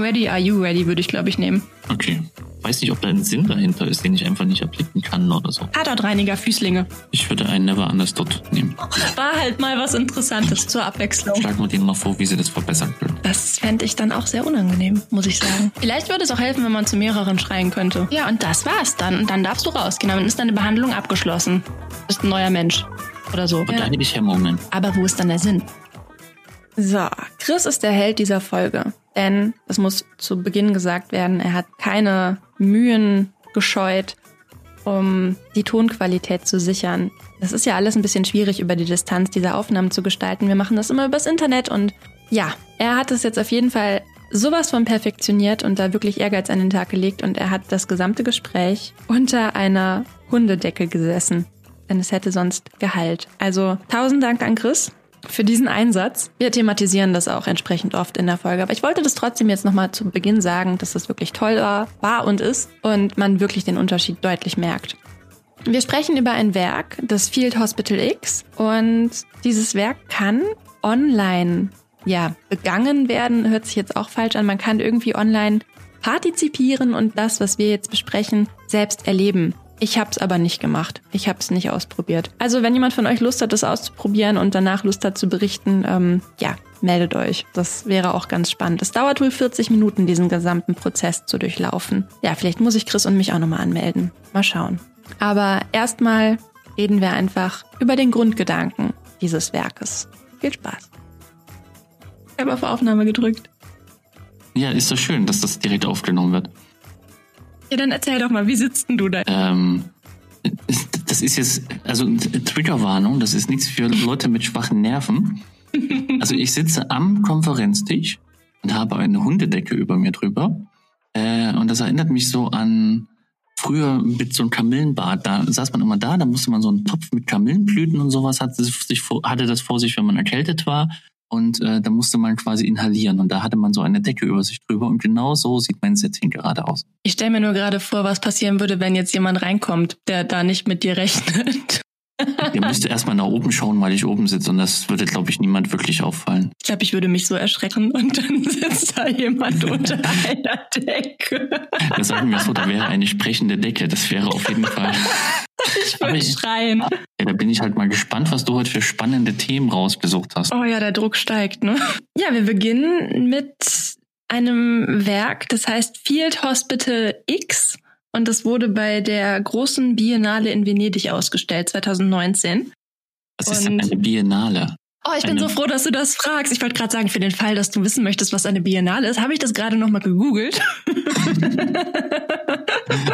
I'm ready, are you ready, würde ich, glaube ich, nehmen. Okay. Weiß nicht, ob da ein Sinn dahinter ist, den ich einfach nicht erblicken kann oder so. Tatortreiniger Füßlinge. Ich würde einen Never Understood nehmen. War halt mal was Interessantes zur Abwechslung. Schlag mal denen mal vor, wie sie das verbessern können. Das fände ich dann auch sehr unangenehm, muss ich sagen. Vielleicht würde es auch helfen, wenn man zu mehreren schreien könnte. Ja, und das war's dann. Und dann darfst du rausgehen. Dann ist deine Behandlung abgeschlossen. Du bist ein neuer Mensch. Oder so. Und hätte ich Hemmungen. Aber wo ist dann der Sinn? So, Chris ist der Held dieser Folge. Denn, das muss zu Beginn gesagt werden, er hat keine Mühen gescheut, um die Tonqualität zu sichern. Das ist ja alles ein bisschen schwierig, über die Distanz dieser Aufnahmen zu gestalten. Wir machen das immer übers Internet und ja, er hat es jetzt auf jeden Fall sowas von perfektioniert und da wirklich Ehrgeiz an den Tag gelegt und er hat das gesamte Gespräch unter einer Hundedecke gesessen. Denn es hätte sonst geheilt. Also tausend Dank an Chris für diesen Einsatz. Wir thematisieren das auch entsprechend oft in der Folge, aber ich wollte das trotzdem jetzt nochmal zu Beginn sagen, dass das wirklich toll war, war und ist und man wirklich den Unterschied deutlich merkt. Wir sprechen über ein Werk, das Field Hospital X und dieses Werk kann online ja, begangen werden, hört sich jetzt auch falsch an. Man kann irgendwie online partizipieren und das, was wir jetzt besprechen, selbst erleben. Ich habe es aber nicht gemacht. Ich habe es nicht ausprobiert. Also wenn jemand von euch Lust hat, das auszuprobieren und danach Lust hat zu berichten, ähm, ja, meldet euch. Das wäre auch ganz spannend. Es dauert wohl 40 Minuten, diesen gesamten Prozess zu durchlaufen. Ja, vielleicht muss ich Chris und mich auch nochmal anmelden. Mal schauen. Aber erstmal reden wir einfach über den Grundgedanken dieses Werkes. Viel Spaß. Ich habe auf Aufnahme gedrückt. Ja, ist doch schön, dass das direkt aufgenommen wird. Ja, dann erzähl doch mal, wie sitzt denn du da? Ähm, das ist jetzt, also Triggerwarnung, das ist nichts für Leute mit schwachen Nerven. Also ich sitze am Konferenztisch und habe eine Hundedecke über mir drüber. Äh, und das erinnert mich so an früher mit so einem Kamillenbad. Da saß man immer da, da musste man so einen Topf mit Kamillenblüten und sowas hatte, sich, hatte das vor sich, wenn man erkältet war und äh, da musste man quasi inhalieren und da hatte man so eine Decke über sich drüber und genau so sieht mein Setting gerade aus. Ich stelle mir nur gerade vor, was passieren würde, wenn jetzt jemand reinkommt, der da nicht mit dir rechnet. Ihr müsst erstmal nach oben schauen, weil ich oben sitze und das würde, glaube ich, niemand wirklich auffallen. Ich glaube, ich würde mich so erschrecken und dann sitzt da jemand unter einer Decke. Da sagen wir so, da wäre eine sprechende Decke. Das wäre auf jeden Fall. Ich würde schreien. Ja, da bin ich halt mal gespannt, was du heute für spannende Themen rausgesucht hast. Oh ja, der Druck steigt, ne? Ja, wir beginnen mit einem Werk, das heißt Field Hospital X und das wurde bei der großen Biennale in Venedig ausgestellt, 2019. Was ist denn eine Biennale? Oh, ich bin Eine- so froh, dass du das fragst. Ich wollte gerade sagen, für den Fall, dass du wissen möchtest, was eine Biennale ist, habe ich das gerade nochmal gegoogelt.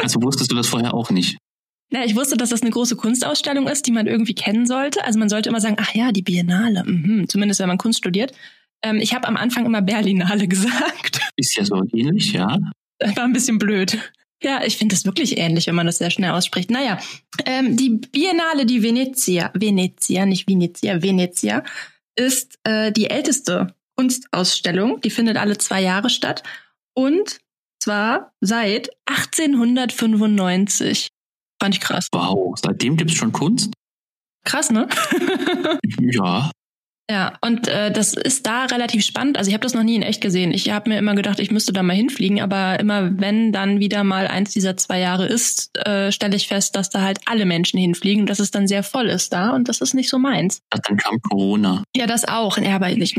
Also wusstest du das vorher auch nicht? Na, ich wusste, dass das eine große Kunstausstellung ist, die man irgendwie kennen sollte. Also man sollte immer sagen, ach ja, die Biennale, mhm. zumindest wenn man Kunst studiert. Ähm, ich habe am Anfang immer Berlinale gesagt. Ist ja so ähnlich, ja. Das war ein bisschen blöd. Ja, ich finde das wirklich ähnlich, wenn man das sehr schnell ausspricht. Naja, ähm, die Biennale di Venezia, Venezia, nicht Venezia, Venezia, ist äh, die älteste Kunstausstellung. Die findet alle zwei Jahre statt. Und zwar seit 1895. Fand ich krass. Wow, seitdem gibt's schon Kunst? Krass, ne? Ja. Ja, und äh, das ist da relativ spannend. Also ich habe das noch nie in echt gesehen. Ich habe mir immer gedacht, ich müsste da mal hinfliegen, aber immer wenn dann wieder mal eins dieser zwei Jahre ist, äh, stelle ich fest, dass da halt alle Menschen hinfliegen und dass es dann sehr voll ist da und das ist nicht so meins. Dann kam Corona. Ja, das auch. Ja, aber ich, ich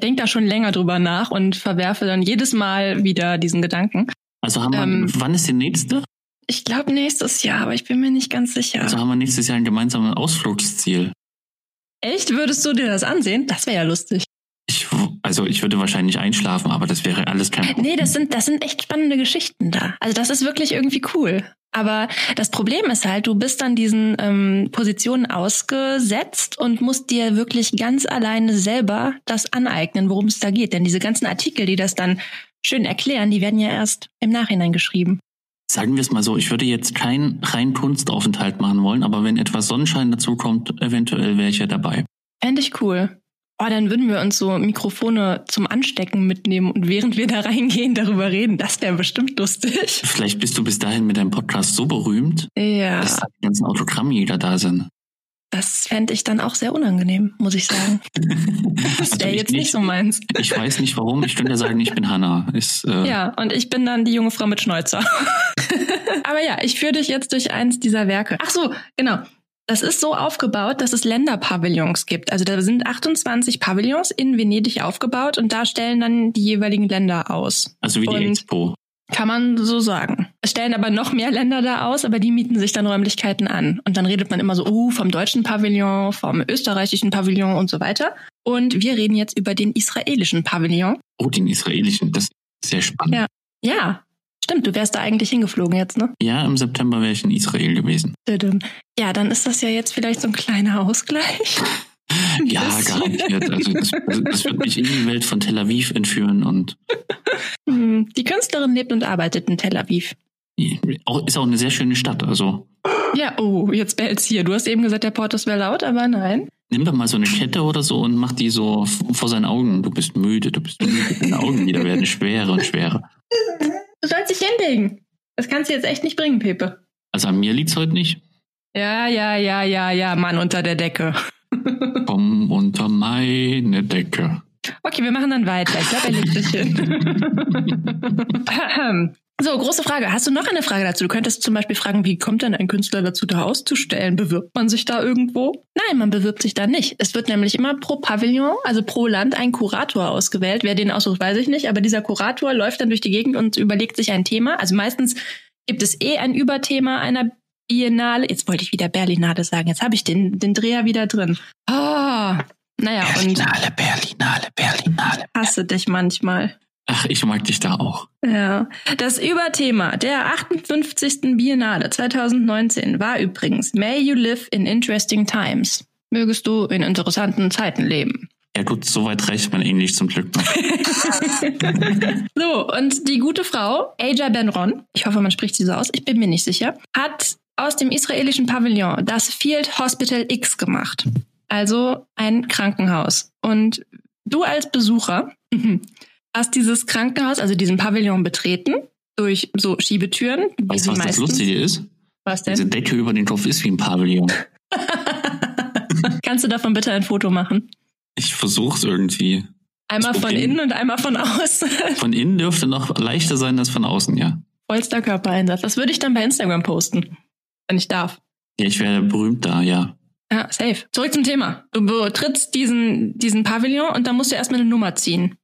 denke da schon länger drüber nach und verwerfe dann jedes Mal wieder diesen Gedanken. Also haben wir, Ähm, wann ist die nächste? Ich glaube nächstes Jahr, aber ich bin mir nicht ganz sicher. Also haben wir nächstes Jahr ein gemeinsames Ausflugsziel. Echt? Würdest du dir das ansehen? Das wäre ja lustig. Ich, also ich würde wahrscheinlich einschlafen, aber das wäre alles kein Problem. Nee, das sind, das sind echt spannende Geschichten da. Also das ist wirklich irgendwie cool. Aber das Problem ist halt, du bist dann diesen ähm, Positionen ausgesetzt und musst dir wirklich ganz alleine selber das aneignen, worum es da geht. Denn diese ganzen Artikel, die das dann schön erklären, die werden ja erst im Nachhinein geschrieben. Sagen wir es mal so, ich würde jetzt keinen rein Kunstaufenthalt machen wollen, aber wenn etwas Sonnenschein dazu kommt, eventuell wäre ich ja dabei. Fände ich cool. Oh, dann würden wir uns so Mikrofone zum Anstecken mitnehmen und während wir da reingehen, darüber reden. Das wäre bestimmt lustig. Vielleicht bist du bis dahin mit deinem Podcast so berühmt, Ja. dass da die ganzen Autogrammjäger da sind. Das fände ich dann auch sehr unangenehm, muss ich sagen. Das Also wäre ich jetzt nicht nicht. so meins. Ich weiß nicht warum. Ich könnte ja sagen, ich bin Hannah. Ist, äh, Ja, und ich bin dann die junge Frau mit Schnäuzer. Aber ja, ich führe dich jetzt durch eins dieser Werke. Ach so, genau. Das ist so aufgebaut, dass es Länderpavillons gibt. Also da sind 28 Pavillons in Venedig aufgebaut und da stellen dann die jeweiligen Länder aus. Also wie die Und- Expo. Kann man so sagen. Es stellen aber noch mehr Länder da aus, aber die mieten sich dann Räumlichkeiten an. Und dann redet man immer so, oh, vom deutschen Pavillon, vom österreichischen Pavillon und so weiter. Und wir reden jetzt über den israelischen Pavillon. Oh, den israelischen. Das ist sehr spannend. Ja. Ja, stimmt, du wärst da eigentlich hingeflogen jetzt, ne? Ja, im September wäre ich in Israel gewesen. Ja, dann ist das ja jetzt vielleicht so ein kleiner Ausgleich. Ja, garantiert. Also das, das wird mich in die Welt von Tel Aviv entführen und Hm, Die Künstlerin lebt und arbeitet in Tel Aviv. ist auch eine sehr schöne Stadt. Also Ja, oh, jetzt bellt's hier. Du hast eben gesagt, der Port ist wäre laut, aber nein. nimm doch mal so eine Kette oder so und mach die so vor seinen Augen. Du bist müde, du bist müde. Deine Augenlider werden schwerer und schwerer. Du sollst dich hinlegen. Das kannst du jetzt echt nicht bringen, Pepe. Also an mir liegt's heute nicht. Ja, ja, ja, ja, ja, Mann unter der Decke. Komm unter meine Decke. Okay, wir machen dann weiter. Ich glaube, er legt sich hin. So, große Frage. Hast du noch eine Frage dazu? Du könntest zum Beispiel fragen, wie kommt denn ein Künstler dazu, da auszustellen? Bewirbt man sich da irgendwo? Nein, man bewirbt sich da nicht. Es wird nämlich immer pro Pavillon, also pro Land, ein Kurator ausgewählt. Wer den aussucht, weiß ich nicht. Aber dieser Kurator läuft dann durch die Gegend und überlegt sich ein Thema. Also meistens gibt es eh ein Überthema einer Biennale. Jetzt wollte ich wieder Berlinale sagen. Jetzt habe ich den, den Dreher wieder drin. Ah, naja, und Berlinale, Berlinale, Berlinale. hasse dich manchmal. Ach, ich mag dich da auch. Ja. Das Überthema der 58. Biennale 2019 war übrigens May you live in interesting times. Mögest du in interessanten Zeiten leben. Ja gut, soweit reicht mein Englisch zum Glück noch. So, und die gute Frau, Aja Benron, ich hoffe, man spricht sie so aus, ich bin mir nicht sicher, hat aus dem israelischen Pavillon das Field Hospital X gemacht. Also ein Krankenhaus. Und du als Besucher hast dieses Krankenhaus, also diesen Pavillon betreten, durch so Schiebetüren. wie Weißt du, was das meistens- Lustige ist? Was Diese denn? Decke über den Kopf ist wie ein Pavillon. Kannst du davon bitte ein Foto machen? Ich versuch's irgendwie. Einmal Das von innen und einmal von außen. Von innen dürfte noch leichter sein als von außen, ja. Vollster Körpereinsatz. Das würde ich dann bei Instagram posten, wenn ich darf. Ja, ich wäre berühmt da, ja. Ja, safe. Zurück zum Thema. Du betrittst diesen, diesen Pavillon und dann musst du erstmal eine Nummer ziehen.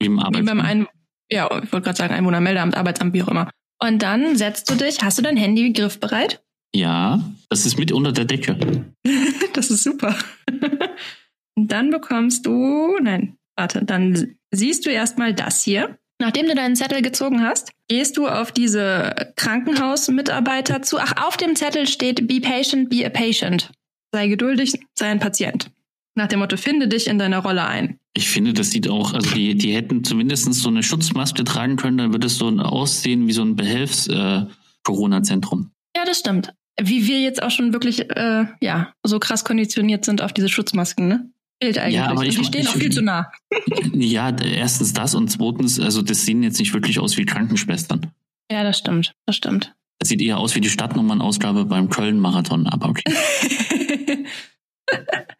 Wie im Wie Arbeitsamt. beim Ein ja, ich wollte gerade sagen Einwohnermeldeamt, Arbeitsamt, wie auch immer. Und dann setzt du dich, hast du dein Handy griffbereit? Ja, das ist mit unter der Decke. Das ist super. Und dann bekommst du, nein, warte, dann siehst du erstmal das hier. Nachdem du deinen Zettel gezogen hast, gehst du auf diese Krankenhausmitarbeiter zu. Ach, auf dem Zettel steht Be patient, be a patient. Sei geduldig, sei ein Patient. Nach dem Motto, finde dich in deiner Rolle ein. Ich finde, das sieht auch, also die, die hätten zumindest so eine Schutzmaske tragen können, dann würde es so aussehen wie so ein Behelfs-Corona-Zentrum. Ja, das stimmt. Wie wir jetzt auch schon wirklich, äh, ja, so krass konditioniert sind auf diese Schutzmasken, ne? Bild eigentlich. aber Und ich- die stehen ich- auch viel zu nah. ja, erstens das und zweitens, also das sehen jetzt nicht wirklich aus wie Krankenschwestern. Ja, das stimmt. Das stimmt. Das sieht eher aus wie die Stadtnummernausgabe beim Köln-Marathon, aber okay.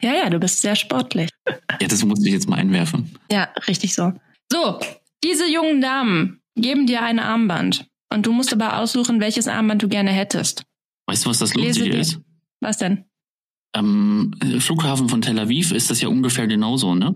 ja, ja, du bist sehr sportlich. Ja, das musste ich jetzt mal einwerfen. Ja, richtig so. So, diese jungen Damen geben dir ein Armband. Und du musst aber aussuchen, welches Armband du gerne hättest. Weißt du, was das Lustige ist? Was denn? Am äh, Flughafen von Tel Aviv ist das ja ungefähr genauso, ne?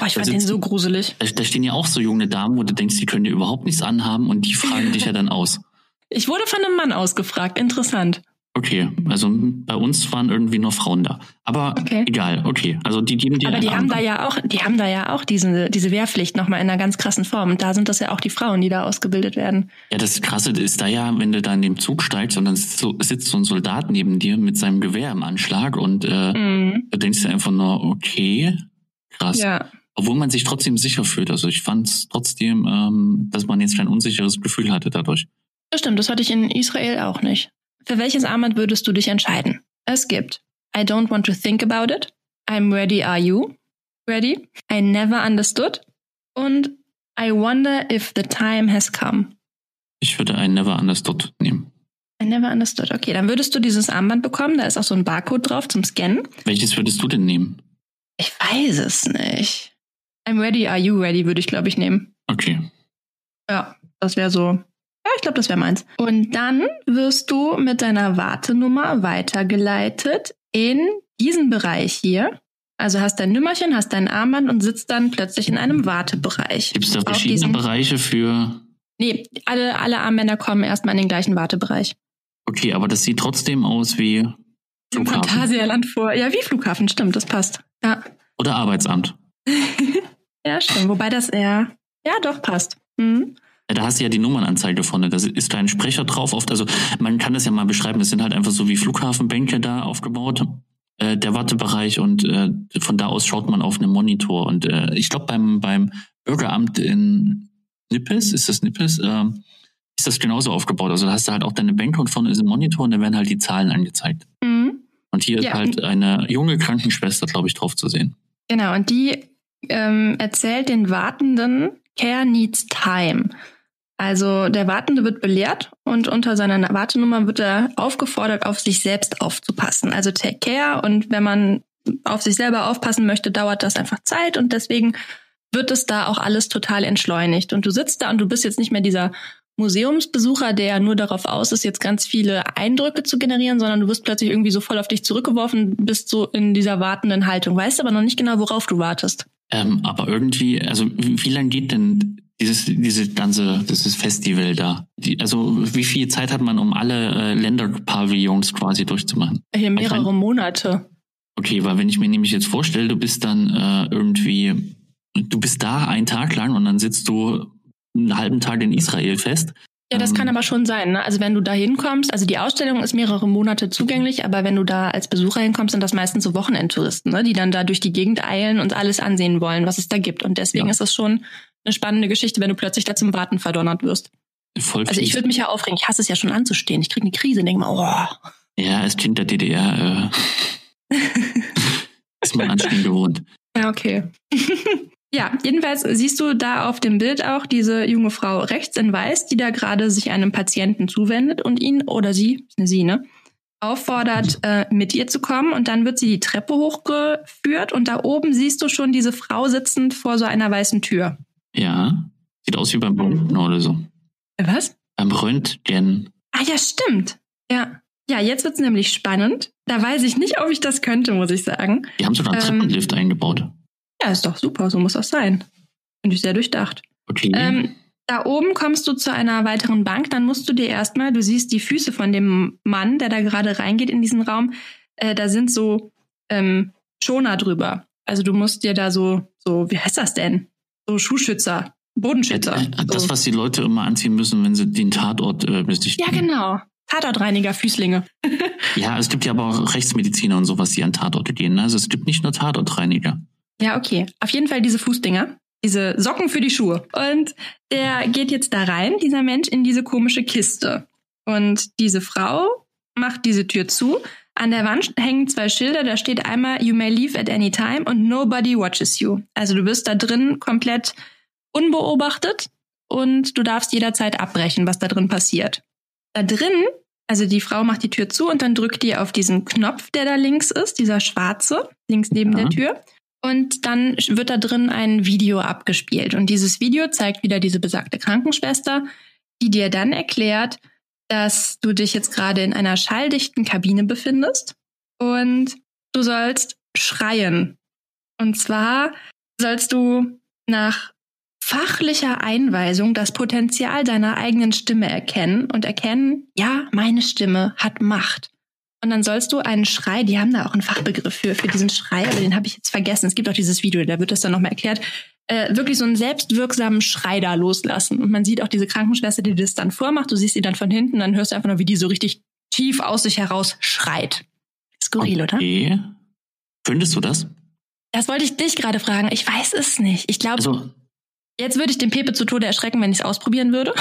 Oh, ich Da fand den so gruselig. Da, da stehen ja auch so junge Damen, wo du denkst, die können dir überhaupt nichts anhaben und die fragen dich ja dann aus. Ich wurde von einem Mann ausgefragt. Interessant. Okay, also bei uns waren irgendwie nur Frauen da. Aber Okay. egal, okay. Also die geben dir Aber die haben da ja auch, die haben da ja auch diese, diese Wehrpflicht nochmal in einer ganz krassen Form. Und da sind das ja auch die Frauen, die da ausgebildet werden. Ja, das Krasse ist da ja, wenn du da in dem Zug steigst und dann sitzt so, sitzt so ein Soldat neben dir mit seinem Gewehr im Anschlag und äh, Mhm. da denkst du einfach nur, okay, krass. Ja. Obwohl man sich trotzdem sicher fühlt. Also ich fand es trotzdem, ähm, dass man jetzt kein unsicheres Gefühl hatte dadurch. Das stimmt, das hatte ich in Israel auch nicht. Für welches Armband würdest du dich entscheiden? Es gibt I don't want to think about it, I'm ready, are you? Ready? I never understood und I wonder if the time has come. Ich würde einen Never Understood nehmen. I never understood. Okay, dann würdest du dieses Armband bekommen. Da ist auch so ein Barcode drauf zum Scannen. Welches würdest du denn nehmen? Ich weiß es nicht. I'm ready, are you ready, würde ich, glaube ich, nehmen. Okay. Ja, das wäre so. Ja, ich glaube, das wäre meins. Und dann wirst du mit deiner Wartenummer weitergeleitet in diesen Bereich hier. Also hast dein Nümmerchen, hast dein Armband und sitzt dann plötzlich in einem Wartebereich. Gibt es da verschiedene Bereiche für. Nee, alle, alle Armbänder kommen erstmal in den gleichen Wartebereich. Okay, aber das sieht trotzdem aus wie Im Flughafen Phantasialand vor. Ja, wie Flughafen, stimmt, das passt. Ja. oder Arbeitsamt. Ja, stimmt. Wobei das eher. Ja, doch, passt. Mhm. Da hast du ja die Nummernanzeige vorne. Da ist da ein Sprecher drauf. Oft, also man kann das ja mal beschreiben. Das sind halt einfach so wie Flughafenbänke da aufgebaut. Äh, der Wartebereich und äh, von da aus schaut man auf einen Monitor. Und äh, ich glaube beim beim Bürgeramt in Nippes, ist das Nippes, äh, ist das genauso aufgebaut. Also da hast du halt auch deine Bänke und vorne ist ein Monitor und da werden halt die Zahlen angezeigt. Mhm. Und hier Ja. ist halt eine junge Krankenschwester, glaube ich, drauf zu sehen. Genau, und die ähm, erzählt den Wartenden, Care needs time. Also der Wartende wird belehrt und unter seiner Wartenummer wird er aufgefordert, auf sich selbst aufzupassen. Also take care und wenn man auf sich selber aufpassen möchte, dauert das einfach Zeit und deswegen wird es da auch alles total entschleunigt. Und du sitzt da und du bist jetzt nicht mehr dieser Museumsbesucher, der nur darauf aus ist, jetzt ganz viele Eindrücke zu generieren, sondern du wirst plötzlich irgendwie so voll auf dich zurückgeworfen, bist so in dieser wartenden Haltung, weißt aber noch nicht genau, worauf du wartest. Ähm, aber irgendwie, also wie lange geht denn dieses, diese ganze, dieses Festival da? Die, also wie viel Zeit hat man, um alle äh, Länderpavillons quasi durchzumachen? Hier Ich mehrere mein- Monate. Okay, weil wenn ich mir nämlich jetzt vorstelle, du bist dann äh, irgendwie, du bist da einen Tag lang und dann sitzt du einen halben Tag in Israel fest. Ja, das Ähm, kann aber schon sein. Ne? Also wenn du da hinkommst, also die Ausstellung ist mehrere Monate zugänglich, aber wenn du da als Besucher hinkommst, sind das meistens so Wochenendtouristen, ne? die dann da durch die Gegend eilen und alles ansehen wollen, was es da gibt. Und deswegen Ja. ist es schon eine spannende Geschichte, wenn du plötzlich da zum Warten verdonnert wirst. Voll Also ich würde mich ja aufregen. Ich hasse es ja schon anzustehen. Ich kriege eine Krise und denke mal, oh. Ja, als Kind der DDR äh, ist man anstehen gewohnt. Ja, okay. ja, jedenfalls siehst du da auf dem Bild auch diese junge Frau rechts in weiß, die da gerade sich einem Patienten zuwendet und ihn oder sie, ist eine sie, ne, auffordert, äh, mit ihr zu kommen. Und dann wird sie die Treppe hochgeführt und da oben siehst du schon diese Frau sitzend vor so einer weißen Tür. Ja, sieht aus wie beim Röntgen oder so. Was? Beim Röntgen. Ah ja, stimmt. Ja. Ja, jetzt wird's nämlich spannend. Da weiß ich nicht, ob ich das könnte, muss ich sagen. Die haben sogar einen Ähm, Treppenlift eingebaut. Ja, ist doch super, so muss das sein. Finde ich sehr durchdacht. Okay. Ähm, da oben kommst du zu einer weiteren Bank, dann musst du dir erstmal, du siehst die Füße von dem Mann, der da gerade reingeht in diesen Raum, äh, da sind so ähm, Schoner drüber. Also du musst dir da so, so, wie heißt das denn? So Schuhschützer, Bodenschützer. Äh, äh, Das, so. was die Leute immer anziehen müssen, wenn sie den Tatort äh, Ja, besichtigen. genau. Tatortreiniger, Füßlinge. Ja, es gibt ja aber auch Rechtsmediziner und sowas, die an Tatorte gehen. ne? Also es gibt nicht nur Tatortreiniger. Ja, okay. Auf jeden Fall diese Fußdinger. Diese Socken für die Schuhe. Und der geht jetzt da rein, dieser Mensch, in diese komische Kiste. Und diese Frau macht diese Tür zu. An der Wand hängen zwei Schilder, da steht einmal You may leave at any time und Nobody watches you. Also du bist da drin komplett unbeobachtet und du darfst jederzeit abbrechen, was da drin passiert. Da drin, also die Frau macht die Tür zu und dann drückt die auf diesen Knopf, der da links ist, dieser schwarze, links neben Ja. der Tür. Und dann wird da drin ein Video abgespielt. Und dieses Video zeigt wieder diese besagte Krankenschwester, die dir dann erklärt, dass du dich jetzt gerade in einer schalldichten Kabine befindest und du sollst schreien. Und zwar sollst du nach fachlicher Einweisung das Potenzial deiner eigenen Stimme erkennen und erkennen, ja, meine Stimme hat Macht. Und dann sollst du einen Schrei, die haben da auch einen Fachbegriff für, für diesen Schrei, aber den habe ich jetzt vergessen. Es gibt auch dieses Video, da wird das dann nochmal erklärt. Äh, wirklich so einen selbstwirksamen Schrei da loslassen. Und man sieht auch diese Krankenschwester, die das dann vormacht. Du siehst sie dann von hinten, dann hörst du einfach nur, wie die so richtig tief aus sich heraus schreit. Skurril, oder? Okay. Findest du das? Das wollte ich dich gerade fragen. Ich weiß es nicht. Ich glaube, Also, jetzt würde ich den Pepe zu Tode erschrecken, wenn ich es ausprobieren würde.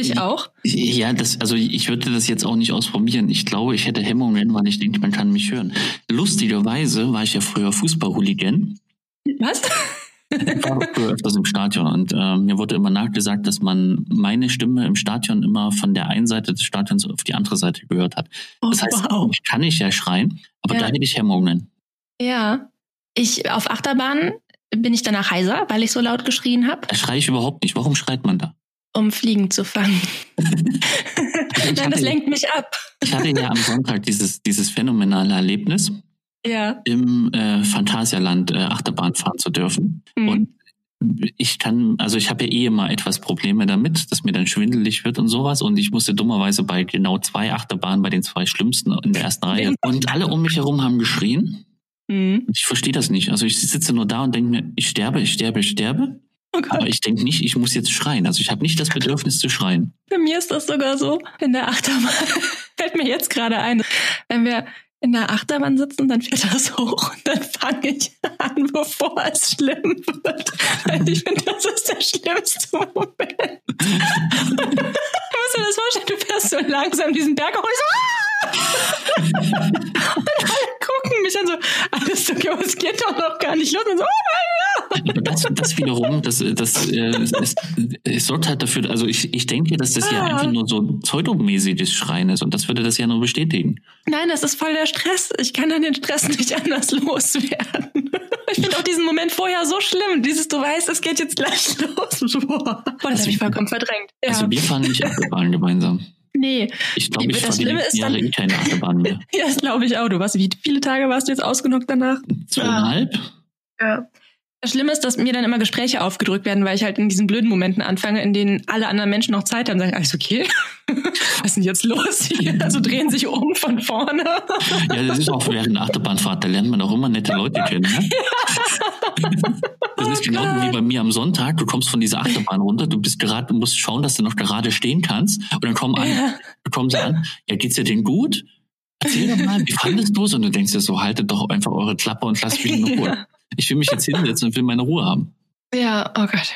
Ich auch. ja, das, also ich würde das jetzt auch nicht ausprobieren. Ich glaube, ich hätte Hemmungen, weil ich denke, man kann mich hören. Lustigerweise war ich ja früher Fußballhooligan. Was? Ich war früher öfters im Stadion und äh, mir wurde immer nachgesagt, dass man meine Stimme im Stadion immer von der einen Seite des Stadions auf die andere Seite gehört hat. Oh, Das heißt, wow. ich kann nicht ja schreien, aber Ja. da hätte ich Hemmungen. Ja. Ich auf Achterbahn bin ich danach heiser, weil ich so laut geschrien habe, Da schreie ich überhaupt nicht. Warum schreit man da? Um Fliegen zu fangen. Ich Nein, das lenkt mich ab. ich hatte ja am Sonntag dieses, dieses phänomenale Erlebnis, Ja. im äh, Phantasialand äh, Achterbahn fahren zu dürfen. Mhm. Und ich kann, also ich habe ja eh immer etwas Probleme damit, dass mir dann schwindelig wird und sowas. Und ich musste dummerweise bei genau zwei Achterbahnen, bei den zwei schlimmsten in der ersten Reihe. Und alle um mich herum haben geschrien. Mhm. Ich verstehe das nicht. Also ich sitze nur da und denke mir, ich sterbe, ich sterbe, ich sterbe. Oh. Aber ich denke nicht, ich muss jetzt schreien. Also ich habe nicht das Bedürfnis zu schreien. Bei mir ist das sogar so in der Achterbahn. Fällt mir jetzt gerade ein. Wenn wir in der Achterbahn sitzen, dann fährt das hoch und dann fange ich an, bevor es schlimm wird. Weil ich finde, das ist der schlimmste Moment. du musst dir das vorstellen, du fährst so langsam diesen Berg hoch gucken mich an so, alles okay, aber es geht doch noch gar nicht los. Und so, oh mein Gott. Aber Das, das wiederum, das, das, äh, es, es sorgt halt dafür, also ich, ich denke, dass das ja Ah. einfach nur so pseudomäßiges Schreien ist und das würde das ja nur bestätigen. Nein, das ist voll der Stress. Ich kann dann den Stress nicht anders loswerden. Ich finde auch diesen Moment vorher so schlimm. Dieses, du weißt, es geht jetzt gleich los. Boah, das habe ich vollkommen verdrängt. Ja. Also wir fahren nicht Achterbahn gemeinsam. Nee, Ich glaube, ich das Schlimme ist Jahre dann- keine Achterbahn mehr. ja, das glaube ich auch. Du warst, wie viele Tage warst du jetzt ausgenockt danach? Zweieinhalb? Ja. Das Schlimme ist, dass mir dann immer Gespräche aufgedrückt werden, weil ich halt in diesen blöden Momenten anfange, in denen alle anderen Menschen noch Zeit haben, sagen, alles okay? Was ist denn jetzt los hier? Also drehen sich um von vorne. Ja, das ist auch während der Achterbahnfahrt, da lernt man auch immer nette Leute kennen. Ne? Das ist genau wie bei mir am Sonntag. Du kommst von dieser Achterbahn runter, du bist gerade, du musst schauen, dass du noch gerade stehen kannst. Und dann kommen, an, Ja. kommen sie an, ja, geht's dir denn gut? Erzähl doch mal, wie fandest du es? Und du denkst dir so, haltet doch einfach eure Klappe und lasst mich in Ruhe. Ja. Ich will mich jetzt hinsetzen und will meine Ruhe haben. Ja, oh Gott, oh Gott.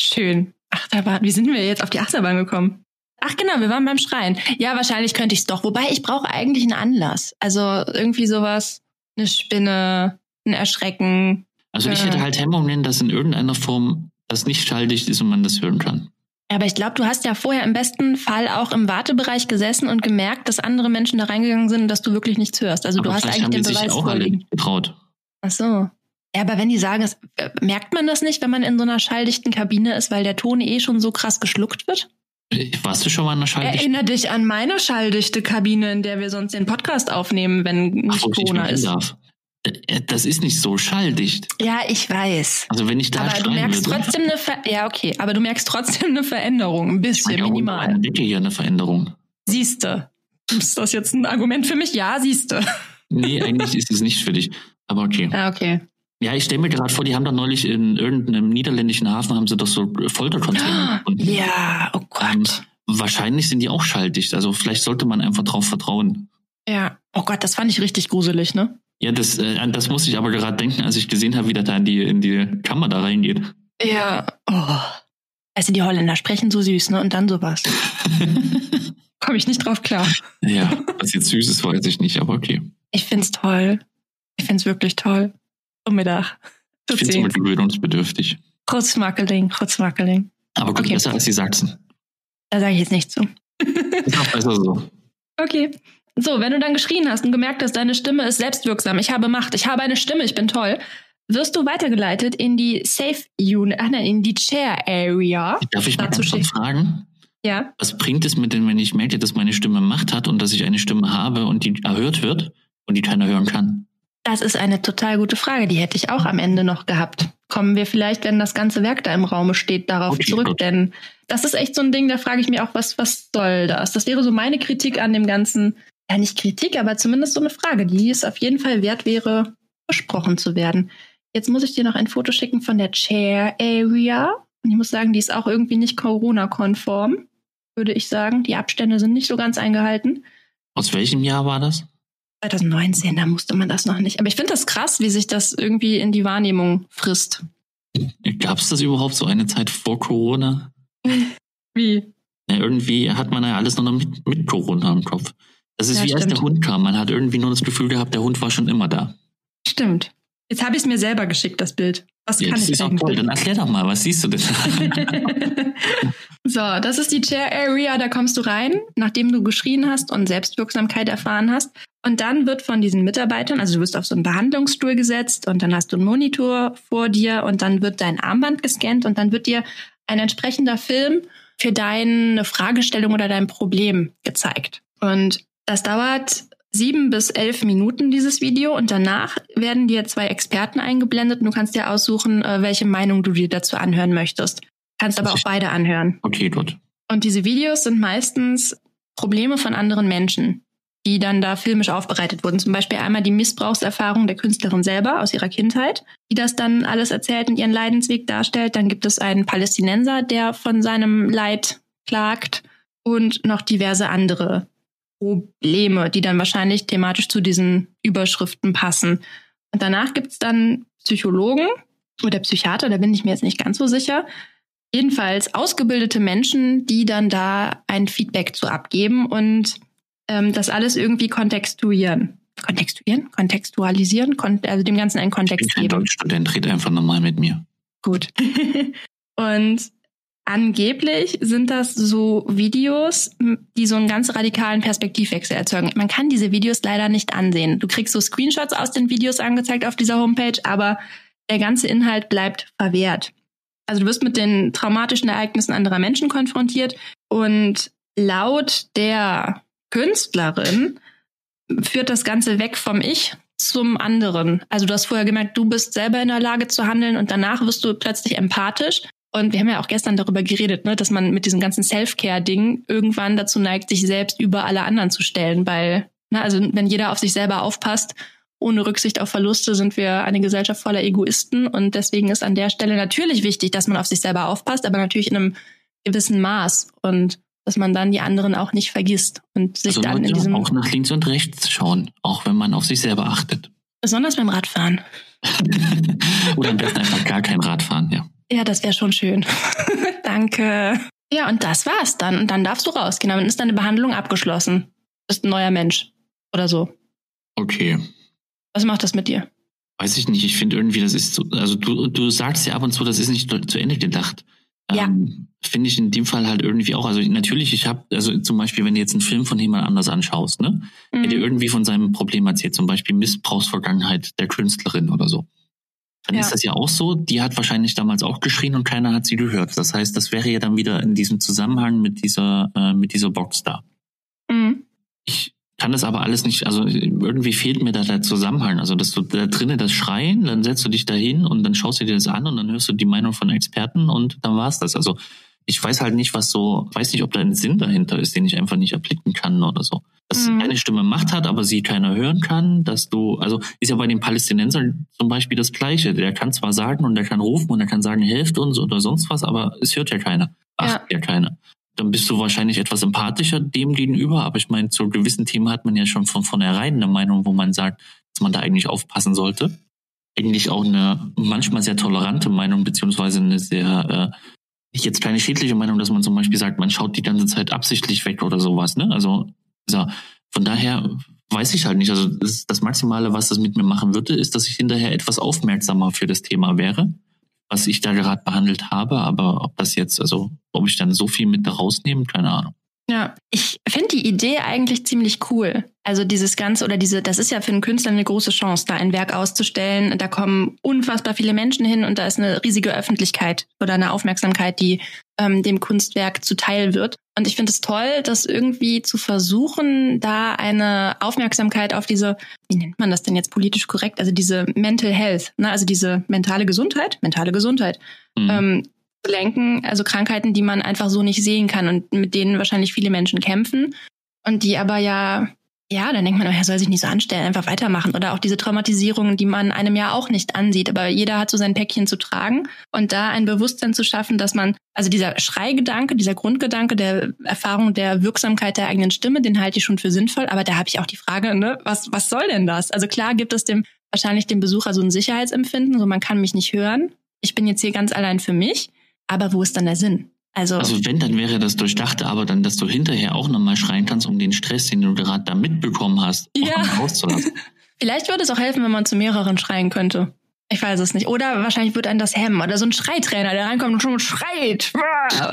Schön. Achterbahn. Wie sind wir jetzt auf die Achterbahn gekommen? Ach genau, wir waren beim Schreien. Ja, wahrscheinlich könnte ich es doch. Wobei ich brauche eigentlich einen Anlass. Also irgendwie sowas, eine Spinne, ein Erschrecken. Also ich Äh. hätte halt Hemmungen, dass in irgendeiner Form das nicht schalldicht ist und man das hören kann. Aber ich glaube, du hast ja vorher im besten Fall auch im Wartebereich gesessen und gemerkt, dass andere Menschen da reingegangen sind und dass du wirklich nichts hörst. Also Aber du hast eigentlich haben den die sich Beweis auch alle vorliegen. nicht getraut. Ach so. Ja, aber wenn die sagen, es, äh, merkt man das nicht, wenn man in so einer schalldichten Kabine ist, weil der Ton eh schon so krass geschluckt wird? Äh, Warst du schon mal in einer schalldichten Erinner dich an meine schalldichte Kabine, in der wir sonst den Podcast aufnehmen, wenn nicht ich nicht Corona ist. darf? Äh, Das ist nicht so schalldicht. Ja, ich weiß. Also wenn ich da aber du merkst würde, trotzdem eine Ver ja okay, aber du merkst trotzdem eine Veränderung, ein ich bisschen auch unter minimal. einer Decke hier eine Veränderung. Siehste. Ist das jetzt ein Argument für mich? Ja, siehste. Nee, eigentlich ist es nicht für dich. Aber okay. Ah, okay. Ja, ich stelle mir gerade vor, die haben doch neulich in irgendeinem niederländischen Hafen haben sie doch so Foltercontainer gefunden. Ja, oh Ähm, Gott. wahrscheinlich sind die auch schalldicht. Also vielleicht sollte man einfach drauf vertrauen. Ja. Oh Gott, das fand ich richtig gruselig, ne? Ja, das, äh, das muss ich aber gerade denken, als ich gesehen habe, wie der da in die, in die Kammer da reingeht. Ja. Oh. Also die Holländer sprechen so süß, ne? Und dann sowas. Komme ich nicht drauf klar. ja, was jetzt süß ist, weiß ich nicht, aber okay. Ich find's toll. Ich find's wirklich toll. Um Mittag. Ich finde es immer gewöhnungsbedürftig. Kurzmackeling, Kurzmackeling. Aber gut, Okay. besser als die Sachsen. Da sage ich jetzt nichts zu. Ist auch besser so. Okay. So, wenn du dann geschrien hast und gemerkt hast, deine Stimme ist selbstwirksam, ich habe Macht, ich habe eine Stimme, ich bin toll, wirst du weitergeleitet in die Safe Unit, ach nein, in die Chair Area. Darf ich mal Dazu ganz kurz fragen? Ja. Was bringt es mir denn, wenn ich merke, dass meine Stimme Macht hat und dass ich eine Stimme habe und die erhört wird und die keiner hören kann? Das ist eine total gute Frage. Die hätte ich auch am Ende noch gehabt. Kommen wir vielleicht, wenn das ganze Werk da im Raume steht, darauf Okay, zurück. gut. Denn das ist echt so ein Ding, da frage ich mich auch, was, was soll das? Das wäre so meine Kritik an dem Ganzen. Ja, nicht Kritik, aber zumindest so eine Frage, die es auf jeden Fall wert wäre, besprochen zu werden. Jetzt muss ich dir noch ein Foto schicken von der Chair Area. Und ich muss sagen, die ist auch irgendwie nicht Corona-konform, würde ich sagen. Die Abstände sind nicht so ganz eingehalten. Aus welchem Jahr war das? 2019, da musste man das noch nicht. Aber ich finde das krass, wie sich das irgendwie in die Wahrnehmung frisst. Gab es das überhaupt so eine Zeit vor Corona? Wie? Ja, irgendwie hat man ja alles nur noch mit, mit Corona im Kopf. Das ist Ja, wie als stimmt. der Hund kam. Man hat irgendwie nur das Gefühl gehabt, der Hund war schon immer da. Stimmt. Jetzt habe ich es mir selber geschickt, das Bild. Was Ja, kann das ich ist auch toll. Dann erklär doch mal, was siehst du denn? so, das ist die Chair Area, da kommst du rein, nachdem du geschrien hast und Selbstwirksamkeit erfahren hast. Und dann wird von diesen Mitarbeitern, also du wirst auf so einen Behandlungsstuhl gesetzt und dann hast du einen Monitor vor dir und dann wird dein Armband gescannt und dann wird dir ein entsprechender Film für deine Fragestellung oder dein Problem gezeigt. Und das dauert sieben bis elf Minuten, dieses Video. Und danach werden dir zwei Experten eingeblendet und du kannst dir aussuchen, äh, welche Meinung du dir dazu anhören möchtest. Kannst aber auch beide anhören. Okay, gut. Und diese Videos sind meistens Probleme von anderen Menschen, die dann da filmisch aufbereitet wurden. Zum Beispiel einmal die Missbrauchserfahrung der Künstlerin selber aus ihrer Kindheit, die das dann alles erzählt und ihren Leidensweg darstellt. Dann gibt es einen Palästinenser, der von seinem Leid klagt und noch diverse andere Probleme, die dann wahrscheinlich thematisch zu diesen Überschriften passen. Und danach gibt es dann Psychologen oder Psychiater, da bin ich mir jetzt nicht ganz so sicher. Jedenfalls ausgebildete Menschen, die dann da ein Feedback zu abgeben und ähm, das alles irgendwie kontextuieren. Kontextuieren? Kontextualisieren? Kon also dem Ganzen einen Ich bin Kontext geben. Deutschstudent, red einfach nochmal mit mir. Gut. und angeblich sind das so Videos, die so einen ganz radikalen Perspektivwechsel erzeugen. Man kann diese Videos leider nicht ansehen. Du kriegst so Screenshots aus den Videos angezeigt auf dieser Homepage, aber der ganze Inhalt bleibt verwehrt. Also du wirst mit den traumatischen Ereignissen anderer Menschen konfrontiert und laut der Künstlerin führt das Ganze weg vom Ich zum anderen. Also du hast vorher gemerkt, du bist selber in der Lage zu handeln und danach wirst du plötzlich empathisch. Und wir haben ja auch gestern darüber geredet, ne, dass man mit diesem ganzen Self-Care-Ding irgendwann dazu neigt, sich selbst über alle anderen zu stellen, weil, ne, also wenn jeder auf sich selber aufpasst, ohne Rücksicht auf Verluste sind wir eine Gesellschaft voller Egoisten und deswegen ist an der Stelle natürlich wichtig, dass man auf sich selber aufpasst, aber natürlich in einem gewissen Maß und dass man dann die anderen auch nicht vergisst und sich Also dann in diesem auch nach links und rechts schauen, auch wenn man auf sich selber achtet. besonders beim Radfahren. Oder am besten einfach gar kein Radfahren, ja. Ja, das wäre schon schön. Danke. Ja, und das war's dann. Und dann darfst du rausgehen. Dann ist deine Behandlung abgeschlossen. Bist ein neuer Mensch. Oder so. Okay. Was macht das mit dir? Weiß ich nicht. Ich finde irgendwie, das ist so, also du, du sagst ja ab und zu, das ist nicht zu Ende gedacht. Ja. Ähm, finde ich in dem Fall halt irgendwie auch. Also natürlich, ich habe, also zum Beispiel, wenn du jetzt einen Film von jemand anders anschaust, ne, der dir Mhm. irgendwie von seinem Problem erzählt, zum Beispiel Missbrauchsvergangenheit der Künstlerin oder so. Dann Ja. ist das ja auch so, die hat wahrscheinlich damals auch geschrien und keiner hat sie gehört. Das heißt, das wäre ja dann wieder in diesem Zusammenhang mit dieser, äh, mit dieser Box da. Mhm. Ich kann das aber alles nicht, also irgendwie fehlt mir da der Zusammenhang. Also, dass du da drinnen das Schreien, dann setzt du dich da hin und dann schaust du dir das an und dann hörst du die Meinung von Experten und dann war's das. Also, ich weiß halt nicht, was so, weiß nicht, ob da ein Sinn dahinter ist, den ich einfach nicht erblicken kann oder so. Dass Mhm. eine Stimme Macht hat, aber sie keiner hören kann, dass du, also ist ja bei den Palästinensern zum Beispiel das Gleiche. Der kann zwar sagen und der kann rufen und der kann sagen, helft uns oder sonst was, aber es hört ja keiner. Achtet ja keiner dann bist du wahrscheinlich etwas empathischer dem gegenüber. Aber ich meine, zu gewissen Themen hat man ja schon von vornherein eine Meinung, wo man sagt, dass man da eigentlich aufpassen sollte. Eigentlich auch eine manchmal sehr tolerante Meinung, beziehungsweise eine sehr, äh, jetzt keine schädliche Meinung, dass man zum Beispiel sagt, man schaut die ganze Zeit absichtlich weg oder sowas. Ne? Also so, von daher weiß ich halt nicht. Also das, das Maximale, was das mit mir machen würde, ist, dass ich hinterher etwas aufmerksamer für das Thema wäre was ich da gerade behandelt habe, aber ob das jetzt, also ob ich dann so viel mit rausnehme, keine Ahnung. Ja, ich finde die Idee eigentlich ziemlich cool. Also dieses Ganze oder diese, das ist ja für einen Künstler eine große Chance, da ein Werk auszustellen. Da kommen unfassbar viele Menschen hin und da ist eine riesige Öffentlichkeit oder eine Aufmerksamkeit, die ähm, dem Kunstwerk zuteil wird. Und ich finde es toll, das irgendwie zu versuchen, da eine Aufmerksamkeit auf diese, wie nennt man das denn jetzt politisch korrekt, also diese Mental Health, ne? also diese mentale Gesundheit, mentale Gesundheit, Mhm. ähm, lenken, also Krankheiten, die man einfach so nicht sehen kann und mit denen wahrscheinlich viele Menschen kämpfen und die aber ja, ja, dann denkt man, er soll sich nicht so anstellen, einfach weitermachen oder auch diese Traumatisierungen, die man einem ja auch nicht ansieht, aber jeder hat so sein Päckchen zu tragen und da ein Bewusstsein zu schaffen, dass man, also dieser Schreigedanke, dieser Grundgedanke der Erfahrung der Wirksamkeit der eigenen Stimme, den halte ich schon für sinnvoll, aber da habe ich auch die Frage, ne, was, was soll denn das? Also klar gibt es dem wahrscheinlich dem Besucher so ein Sicherheitsempfinden, so man kann mich nicht hören. Ich bin jetzt hier ganz allein für mich. Aber wo ist dann der Sinn? Also, Also wenn, dann wäre das durchdachte, aber dann, dass du hinterher auch nochmal schreien kannst, um den Stress, den du gerade da mitbekommen hast, Ja. rauszulassen. vielleicht würde es auch helfen, wenn man zu mehreren schreien könnte. Ich weiß es nicht. Oder wahrscheinlich wird ein das hemmen. Oder so ein Schreitrainer, der reinkommt und schon schreit.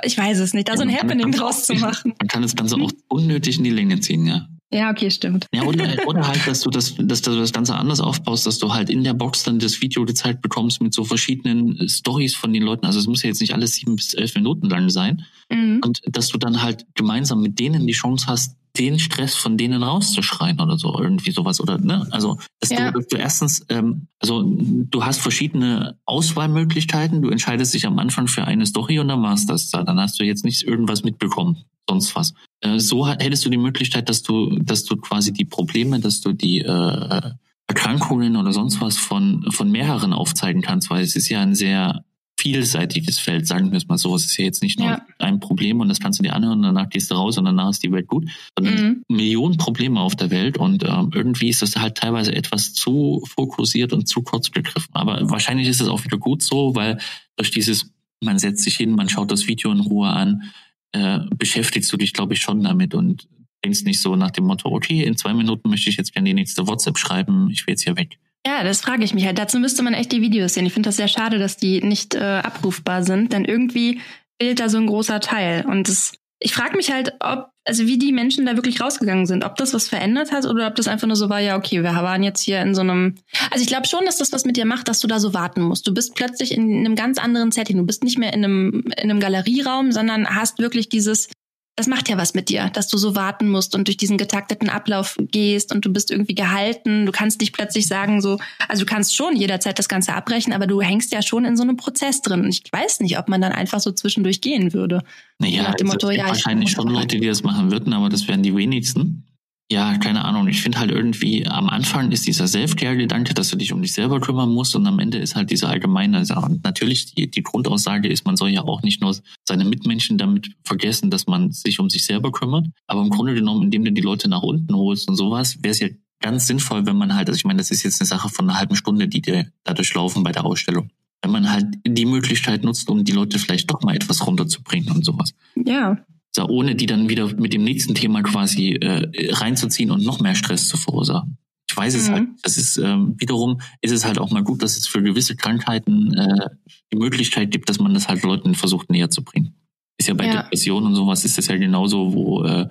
Ich weiß es nicht. Da so ein Happening draus zu machen. Man kann das Ganze auch unnötig in die Länge ziehen, ja. Ja, okay, stimmt. Ja, oder, oder halt, dass du das, dass du das Ganze anders aufbaust, dass du halt in der Box dann das Video gezeigt bekommst mit so verschiedenen Stories von den Leuten. Also es muss ja jetzt nicht alles sieben bis elf Minuten lang sein. Mhm. Und dass du dann halt gemeinsam mit denen die Chance hast, den Stress von denen rauszuschreien oder so, irgendwie sowas. Oder, ne? Also, dass, ja. du, du erstens, ähm, also du hast verschiedene Auswahlmöglichkeiten, du entscheidest dich am Anfang für eine Story und dann machst das da. Dann hast du jetzt nicht irgendwas mitbekommen, sonst was. Äh, so hättest du die Möglichkeit, dass du, dass du quasi die Probleme, dass du die äh, Erkrankungen oder sonst was von, von mehreren aufzeigen kannst, weil es ist ja ein sehr vielseitiges Feld, sagen wir es mal so. Es ist ja jetzt nicht nur ja. ein Problem und das kannst du dir anhören und danach gehst du raus und danach ist die Welt gut, sondern mhm. Millionen Probleme auf der Welt und ähm, irgendwie ist das halt teilweise etwas zu fokussiert und zu kurz gegriffen. Aber wahrscheinlich ist es auch wieder gut so, weil durch dieses, man setzt sich hin, man schaut das Video in Ruhe an, äh, beschäftigst du dich, glaube ich, schon damit und denkst nicht so nach dem Motto, okay, in zwei Minuten möchte ich jetzt gerne die nächste WhatsApp schreiben, ich will jetzt hier weg. Ja, das frage ich mich halt. Dazu müsste man echt die Videos sehen. Ich finde das sehr schade, dass die nicht äh, abrufbar sind, denn irgendwie fehlt da so ein großer Teil. Und das, ich frage mich halt, ob, also wie die Menschen da wirklich rausgegangen sind, ob das was verändert hat oder ob das einfach nur so war, ja, okay, wir waren jetzt hier in so einem. Also ich glaube schon, dass das was mit dir macht, dass du da so warten musst. Du bist plötzlich in einem ganz anderen Setting. Du bist nicht mehr in einem, in einem Galerieraum, sondern hast wirklich dieses das macht ja was mit dir, dass du so warten musst und durch diesen getakteten Ablauf gehst und du bist irgendwie gehalten. Du kannst nicht plötzlich sagen so, also du kannst schon jederzeit das Ganze abbrechen, aber du hängst ja schon in so einem Prozess drin. Und ich weiß nicht, ob man dann einfach so zwischendurch gehen würde. Naja, nach dem also Motto, ja, wahrscheinlich schon Leute, die das machen würden, aber das wären die wenigsten ja, keine Ahnung. Ich finde halt irgendwie, am Anfang ist dieser Self-Care-Gedanke, dass du dich um dich selber kümmern musst und am Ende ist halt diese allgemeine Sache. Und natürlich, die, die Grundaussage ist, man soll ja auch nicht nur seine Mitmenschen damit vergessen, dass man sich um sich selber kümmert. Aber im Grunde genommen, indem du die Leute nach unten holst und sowas, wäre es ja ganz sinnvoll, wenn man halt, also ich meine, das ist jetzt eine Sache von einer halben Stunde, die dir dadurch laufen bei der Ausstellung. Wenn man halt die Möglichkeit nutzt, um die Leute vielleicht doch mal etwas runterzubringen und sowas. Ja, so, ohne die dann wieder mit dem nächsten Thema quasi äh, reinzuziehen und noch mehr Stress zu verursachen. Ich weiß es mhm. halt. Das ist ähm, wiederum ist es halt auch mal gut, dass es für gewisse Krankheiten äh, die Möglichkeit gibt, dass man das halt Leuten versucht näher zu bringen. Ist ja bei ja. Depressionen und sowas ist das ja genauso, wo äh,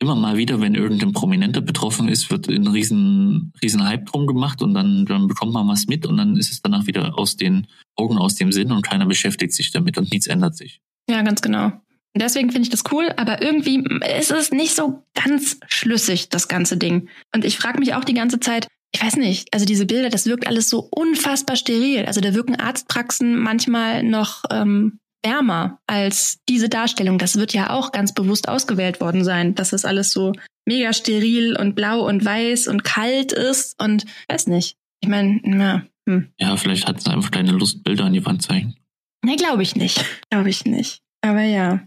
immer mal wieder, wenn irgendein Prominenter betroffen ist, wird ein riesen, riesen Hype drum gemacht und dann, dann bekommt man was mit und dann ist es danach wieder aus den Augen, aus dem Sinn und keiner beschäftigt sich damit und nichts ändert sich. Ja, ganz genau. Deswegen finde ich das cool, aber irgendwie ist es nicht so ganz schlüssig, das ganze Ding. Und ich frage mich auch die ganze Zeit, ich weiß nicht, also diese Bilder, das wirkt alles so unfassbar steril. Also da wirken Arztpraxen manchmal noch ähm, wärmer als diese Darstellung. Das wird ja auch ganz bewusst ausgewählt worden sein, dass das alles so mega steril und blau und weiß und kalt ist und weiß nicht. Ich meine, ja. Hm. Ja, vielleicht hat es einfach keine Lust, Bilder an die Wand zeigen. Nee, glaube ich nicht. Glaube ich nicht. Aber ja.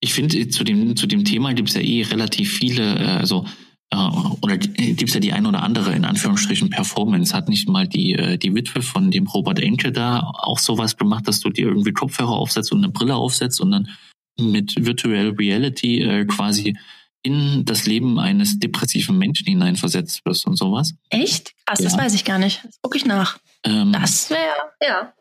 Ich finde, zu dem, zu dem Thema gibt es ja eh relativ viele, äh, also äh, oder gibt es ja die ein oder andere, in Anführungsstrichen, Performance. Hat nicht mal die, äh, die Witwe von dem Robert Enke da auch sowas gemacht, dass du dir irgendwie Kopfhörer aufsetzt und eine Brille aufsetzt und dann mit Virtual Reality äh, quasi in das Leben eines depressiven Menschen hineinversetzt wirst und sowas. Echt? Krass, ja. das weiß ich gar nicht. Das gucke ich nach. Ähm, das wäre, ja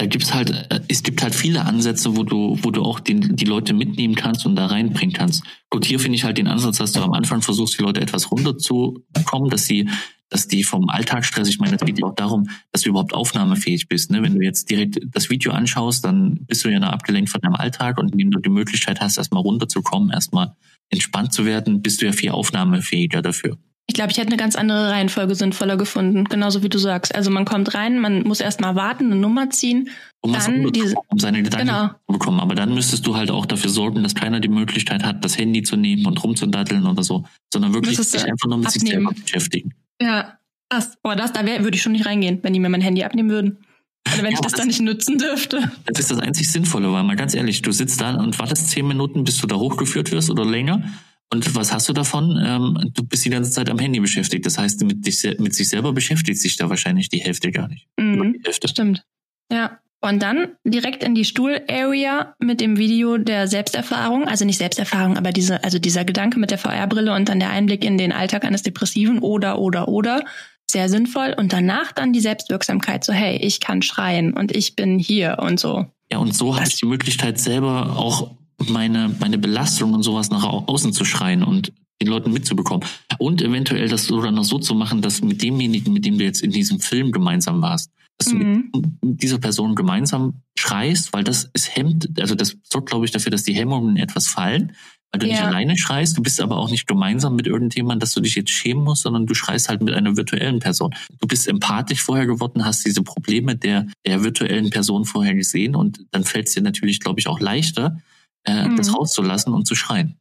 da gibt's halt, äh, es gibt halt viele Ansätze, wo du, wo du auch den, die Leute mitnehmen kannst und da reinbringen kannst. Gut, hier finde ich halt den Ansatz, dass du am Anfang versuchst, die Leute etwas runterzukommen, dass sie, dass die vom Alltagsstress, ich meine, es geht ja auch darum, dass du überhaupt aufnahmefähig bist. Ne? Wenn du jetzt direkt das Video anschaust, dann bist du ja noch abgelenkt von deinem Alltag und indem du die Möglichkeit hast, erstmal runterzukommen, erstmal entspannt zu werden, bist du ja viel aufnahmefähiger dafür. Ich glaube, ich hätte eine ganz andere Reihenfolge sinnvoller gefunden, genauso wie du sagst. Also man kommt rein, man muss erst mal warten, eine Nummer ziehen, um, dann diese, um seine Gedanken genau. zu bekommen. Aber dann müsstest du halt auch dafür sorgen, dass keiner die Möglichkeit hat, das Handy zu nehmen und rumzudatteln oder so, sondern wirklich sich einfach nur mit abnehmen. sich selber beschäftigen. Ja, krass. Boah, das, da würde ich schon nicht reingehen, wenn die mir mein Handy abnehmen würden. Oder wenn ja, ich das, das dann nicht nutzen dürfte. Das ist das einzig Sinnvolle, weil mal ganz ehrlich, du sitzt da und wartest zehn Minuten, bis du da hochgeführt wirst oder länger und was hast du davon? Ähm, du bist die ganze Zeit am Handy beschäftigt. Das heißt, mit, dich, mit sich selber beschäftigt sich da wahrscheinlich die Hälfte gar nicht. Mhm, die Hälfte. Stimmt. Ja. Und dann direkt in die Stuhl-Area mit dem Video der Selbsterfahrung, also nicht Selbsterfahrung, aber diese, also dieser Gedanke mit der VR-Brille und dann der Einblick in den Alltag eines Depressiven oder, oder, oder. sehr sinnvoll. Und danach dann die Selbstwirksamkeit, so hey, ich kann schreien und ich bin hier und so. Ja, und so habe ich die Möglichkeit selber auch meine, meine Belastung und sowas nach außen zu schreien und den Leuten mitzubekommen. Und eventuell das sogar noch so zu machen, dass mit demjenigen, mit dem du jetzt in diesem Film gemeinsam warst, dass mhm. du mit dieser Person gemeinsam schreist, weil das ist hemmt, also das sorgt, glaube ich, dafür, dass die Hemmungen etwas fallen, weil du ja. nicht alleine schreist, du bist aber auch nicht gemeinsam mit irgendjemandem, dass du dich jetzt schämen musst, sondern du schreist halt mit einer virtuellen Person. Du bist empathisch vorher geworden, hast diese Probleme der, der virtuellen Person vorher gesehen und dann fällt es dir natürlich, glaube ich, auch leichter, äh, mhm. das rauszulassen und zu schreien.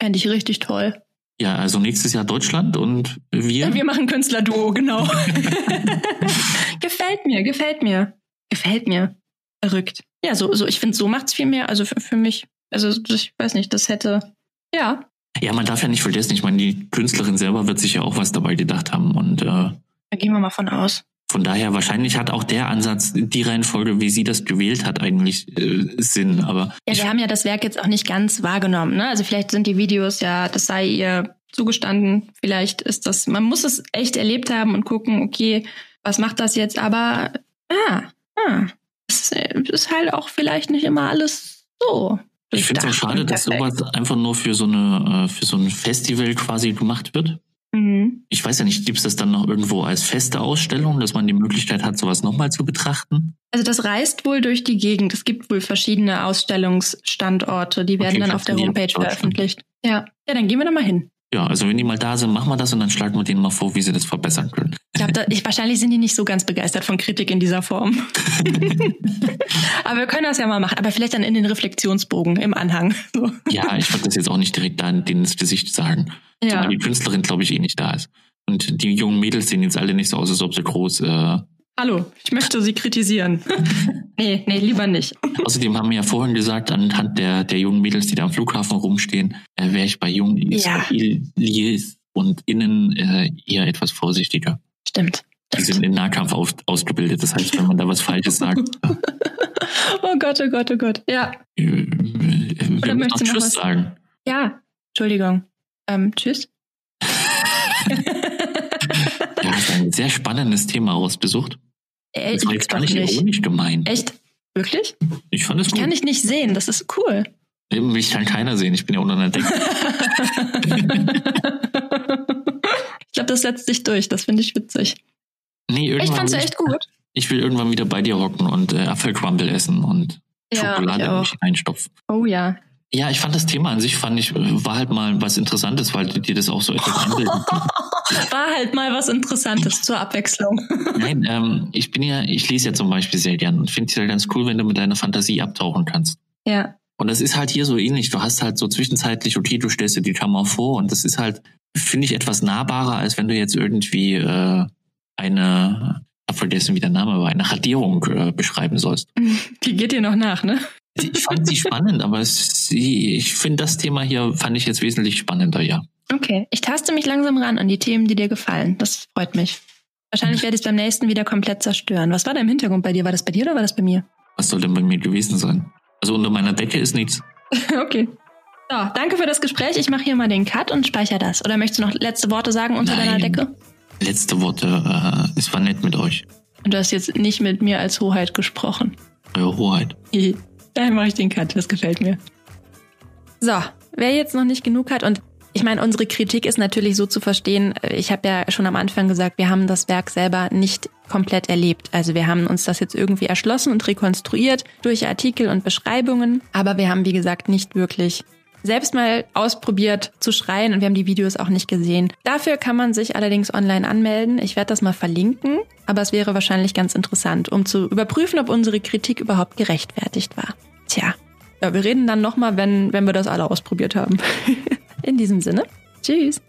Fände ich richtig toll. Ja, also nächstes Jahr Deutschland und wir. Wir machen Künstlerduo, genau. gefällt mir, gefällt mir. Gefällt mir. Verrückt. Ja, so, so, ich finde, so macht's viel mehr. Also für, für mich, also ich weiß nicht, das hätte, ja. Ja, man darf ja nicht vergessen, ich meine, die Künstlerin selber wird sich ja auch was dabei gedacht haben und äh, da gehen wir mal von aus. Von daher wahrscheinlich hat auch der Ansatz, die Reihenfolge, wie sie das gewählt hat, eigentlich äh, Sinn. Aber ja, wir haben ja das Werk jetzt auch nicht ganz wahrgenommen. Ne? Also vielleicht sind die Videos ja, das sei ihr zugestanden. Vielleicht ist das, man muss es echt erlebt haben und gucken, okay, was macht das jetzt? Aber ah, ah, es ist halt auch vielleicht nicht immer alles so. Ich finde es auch schade, dass sowas einfach nur für so eine, äh, für so ein Festival quasi gemacht wird. Ich weiß ja nicht, gibt es das dann noch irgendwo als feste Ausstellung, dass man die Möglichkeit hat, sowas nochmal zu betrachten? Also das reist wohl durch die Gegend. Es gibt wohl verschiedene Ausstellungsstandorte, die werden okay, dann auf der Homepage veröffentlicht. Ja. Ja, dann gehen wir da mal hin. Ja, also wenn die mal da sind, machen wir das und dann schlagen wir denen mal vor, wie sie das verbessern können. Ich glaube, ich, wahrscheinlich sind die nicht so ganz begeistert von Kritik in dieser Form. Aber wir können das ja mal machen. Aber vielleicht dann in den Reflexionsbogen im Anhang. So. Ja, ich würde das jetzt auch nicht direkt da denen ins Gesicht sagen. Ja. Zumal die Künstlerin, glaube ich, eh nicht da ist. Und die jungen Mädels sehen jetzt alle nicht so aus, als ob sie groß äh, Hallo, ich möchte Sie kritisieren. nee, nee, lieber nicht. Außerdem haben wir ja vorhin gesagt, anhand der, der jungen Mädels, die da am Flughafen rumstehen, äh, wäre ich bei jungen Israelis ja. und innen äh, eher etwas vorsichtiger. Stimmt. Die sind in Nahkampf aus, ausgebildet. Das heißt, wenn man da was Falsches sagt. oh Gott, oh Gott, oh Gott. Ja. Äh, äh, wir müssen noch Tschüss was? sagen. Ja, Entschuldigung. Ähm, tschüss. Du hast ein sehr spannendes Thema ausgesucht. Ey, das war jetzt gar nicht ironisch gemeint. Echt? Wirklich? Ich fand es gut. Ich kann dich nicht sehen, das ist cool. Mich kann keiner sehen, ich bin ja Decke. ich glaube, das setzt sich durch, das finde ich witzig. Nee, irgendwann ich fand's echt gut. Ich will irgendwann wieder bei dir hocken und äh, Apfelcrumble essen und ja, Schokolade einstopfen. Oh ja, ja, ich fand das Thema an sich, fand ich, war halt mal was Interessantes, weil dir das auch so etwas einbilden War halt mal was Interessantes zur Abwechslung. Nein, ähm, ich bin ja, ich lese ja zum Beispiel sehr gern und finde es ja ganz cool, wenn du mit deiner Fantasie abtauchen kannst. Ja. Und das ist halt hier so ähnlich. Du hast halt so zwischenzeitlich, okay, du stellst dir die Kamera vor und das ist halt, finde ich, etwas nahbarer, als wenn du jetzt irgendwie äh, eine, ich hab vergessen, wie der Name war, eine Radierung äh, beschreiben sollst. Die geht dir noch nach, ne? Ich fand sie spannend, aber sie, ich finde das Thema hier fand ich jetzt wesentlich spannender, ja. Okay, ich taste mich langsam ran an die Themen, die dir gefallen. Das freut mich. Wahrscheinlich werde ich es beim nächsten wieder komplett zerstören. Was war da im Hintergrund bei dir? War das bei dir oder war das bei mir? Was soll denn bei mir gewesen sein? Also unter meiner Decke ist nichts. okay. So, danke für das Gespräch. Ich mache hier mal den Cut und speichere das. Oder möchtest du noch letzte Worte sagen unter Nein. deiner Decke? Letzte Worte. Äh, es war nett mit euch. Und du hast jetzt nicht mit mir als Hoheit gesprochen. Eure Hoheit. Daher mache ich den Cut, das gefällt mir. So, wer jetzt noch nicht genug hat und ich meine, unsere Kritik ist natürlich so zu verstehen, ich habe ja schon am Anfang gesagt, wir haben das Werk selber nicht komplett erlebt. Also wir haben uns das jetzt irgendwie erschlossen und rekonstruiert durch Artikel und Beschreibungen, aber wir haben, wie gesagt, nicht wirklich selbst mal ausprobiert zu schreien und wir haben die Videos auch nicht gesehen. Dafür kann man sich allerdings online anmelden. Ich werde das mal verlinken, aber es wäre wahrscheinlich ganz interessant, um zu überprüfen, ob unsere Kritik überhaupt gerechtfertigt war. Tja, ja, wir reden dann nochmal, wenn, wenn wir das alle ausprobiert haben. In diesem Sinne, tschüss.